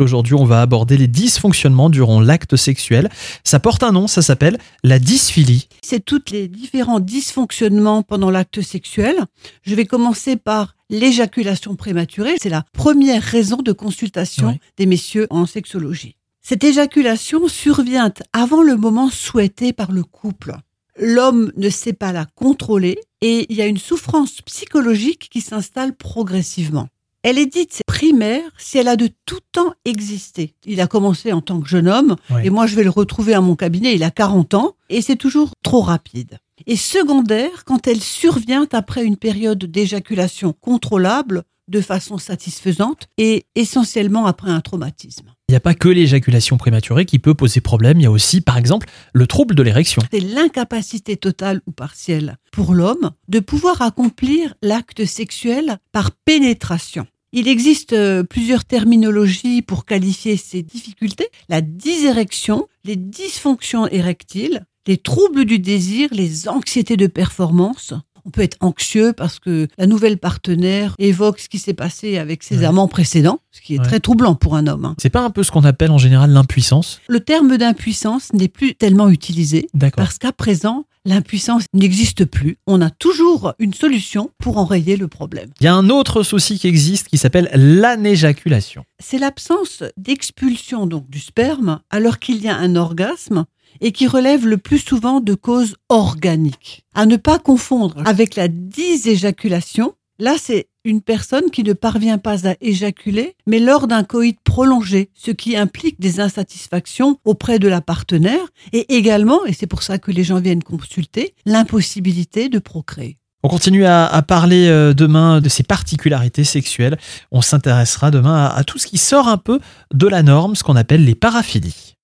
Aujourd'hui, on va aborder les dysfonctionnements durant l'acte sexuel. Ça porte un nom, ça s'appelle la dysphilie. C'est tous les différents dysfonctionnements pendant l'acte sexuel. Je vais commencer par l'éjaculation prématurée. C'est la première raison de consultation Oui. des messieurs en sexologie. Cette éjaculation survient avant le moment souhaité par le couple. L'homme ne sait pas la contrôler et il y a une souffrance psychologique qui s'installe progressivement. Elle est dite primaire si elle a de tout temps existé. Il a commencé en tant que jeune homme Oui. et moi je vais le retrouver à mon cabinet, il a 40 ans et c'est toujours trop rapide. Et secondaire quand elle survient après une période d'éjaculation contrôlable de façon satisfaisante et essentiellement après un traumatisme. Il n'y a pas que l'éjaculation prématurée qui peut poser problème, il y a aussi par exemple le trouble de l'érection. C'est l'incapacité totale ou partielle pour l'homme de pouvoir accomplir l'acte sexuel par pénétration. Il existe euh, plusieurs terminologies pour qualifier ces difficultés. La dysérection, les dysfonctions érectiles, les troubles du désir, les anxiétés de performance. On peut être anxieux parce que la nouvelle partenaire évoque ce qui s'est passé avec ses Ouais. amants précédents, ce qui est Ouais. très troublant pour un homme. hein. C'est pas un peu ce qu'on appelle en général l'impuissance? Le terme d'impuissance n'est plus tellement utilisé D'accord. parce qu'à présent, l'impuissance n'existe plus. On a toujours une solution pour enrayer le problème. Il y a un autre souci qui existe qui s'appelle l'anéjaculation. C'est l'absence d'expulsion donc du sperme alors qu'il y a un orgasme et qui relève le plus souvent de causes organiques. À ne pas confondre avec la dyséjaculation. Là, c'est une personne qui ne parvient pas à éjaculer, mais lors d'un coït prolongé, ce qui implique des insatisfactions auprès de la partenaire et également, et c'est pour ça que les gens viennent consulter, l'impossibilité de procréer. On continue à, parler euh, demain de ces particularités sexuelles. On s'intéressera demain à, à tout ce qui sort un peu de la norme, ce qu'on appelle les paraphilies.